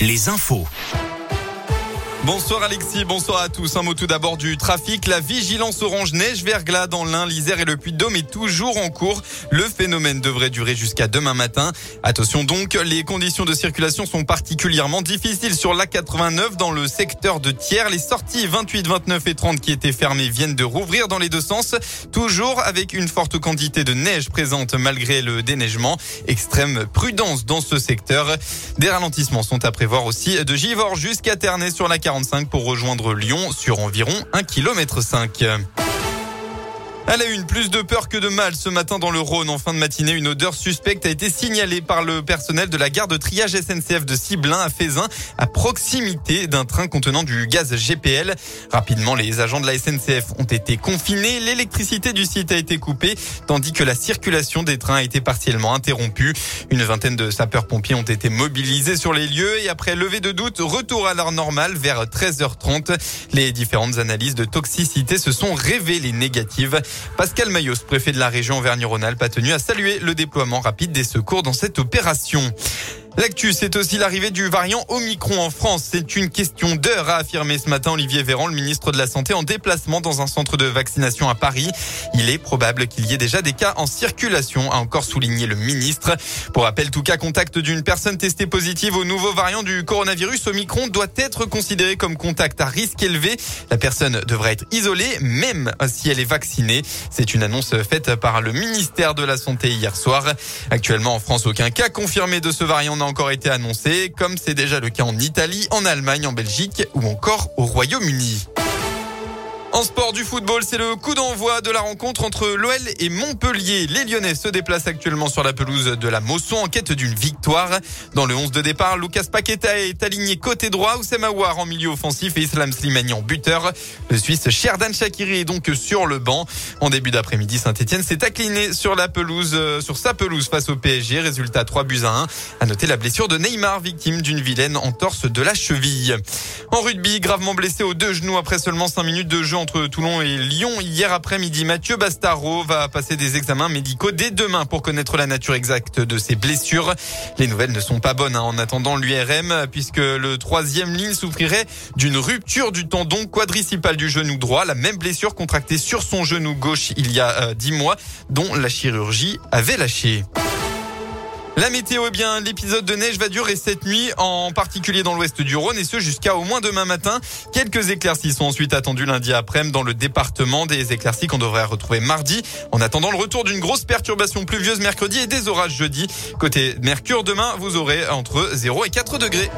les infos. Bonsoir Alexis, bonsoir à tous. Un mot tout d'abord du trafic. La vigilance orange neige verglas dans l'Ain, l'Isère et le Puy-de-Dôme est toujours en cours. Le phénomène devrait durer jusqu'à demain matin. Attention donc, les conditions de circulation sont particulièrement difficiles sur l'A89 dans le secteur de Thiers. Les sorties 28, 29 et 30 qui étaient fermées viennent de rouvrir dans les deux sens. Toujours avec une forte quantité de neige présente malgré le déneigement. Extrême prudence dans ce secteur. Des ralentissements sont à prévoir aussi de Givors jusqu'à Ternay sur la 45 pour rejoindre Lyon sur environ 1 km 5. À la une, plus de peur que de mal ce matin dans le Rhône. En fin de matinée, une odeur suspecte a été signalée par le personnel de la gare de triage SNCF de Ciblin à Fézin, à proximité d'un train contenant du gaz GPL. Rapidement, les agents de la SNCF ont été confinés. L'électricité du site a été coupée, tandis que la circulation des trains a été partiellement interrompue. Une vingtaine de sapeurs-pompiers ont été mobilisés sur les lieux et après levé de doute, retour à l'heure normale vers 13h30. Les différentes analyses de toxicité se sont révélées négatives. Pascal Mayos, préfet de la région Auvergne-Rhône-Alpes, a tenu à saluer le déploiement rapide des secours dans cette opération. L'actu, c'est aussi l'arrivée du variant Omicron en France. C'est une question d'heure, a affirmé ce matin Olivier Véran, le ministre de la Santé, en déplacement dans un centre de vaccination à Paris. Il est probable qu'il y ait déjà des cas en circulation, a encore souligné le ministre. Pour rappel, tout cas contact d'une personne testée positive au nouveau variant du coronavirus Omicron doit être considéré comme contact à risque élevé. La personne devrait être isolée, même si elle est vaccinée. C'est une annonce faite par le ministère de la Santé hier soir. Actuellement, en France, aucun cas confirmé de ce variant encore été annoncé, comme c'est déjà le cas en Italie, en Allemagne, en Belgique ou encore au Royaume-Uni. En sport du football, c'est le coup d'envoi de la rencontre entre l'OL et Montpellier. Les Lyonnais se déplacent actuellement sur la pelouse de la Mosson en quête d'une victoire. Dans le 11 de départ, Lucas Paqueta est aligné côté droit, Oussem Aouar en milieu offensif et Islam Slimani en buteur. Le Suisse Sherdan Shakiri est donc sur le banc. En début d'après-midi, Saint-Etienne s'est incliné sur la pelouse, euh, sur sa pelouse face au PSG. Résultat 3 buts à 1. À noter la blessure de Neymar, victime d'une vilaine entorse de la cheville. En rugby, gravement blessé aux deux genoux après seulement 5 minutes de jeu entre Toulon et Lyon hier après-midi. Mathieu Bastaro va passer des examens médicaux dès demain pour connaître la nature exacte de ses blessures. Les nouvelles ne sont pas bonnes hein, en attendant l'URM puisque le troisième ligne souffrirait d'une rupture du tendon quadricipal du genou droit, la même blessure contractée sur son genou gauche il y a euh, dix mois dont la chirurgie avait lâché. La météo, eh bien, l'épisode de neige va durer cette nuit, en particulier dans l'ouest du Rhône, et ce jusqu'à au moins demain matin. Quelques éclaircies sont ensuite attendues lundi après-midi dans le département, des éclaircies qu'on devrait retrouver mardi. En attendant le retour d'une grosse perturbation pluvieuse mercredi et des orages jeudi. Côté Mercure, demain, vous aurez entre 0 et 4 degrés.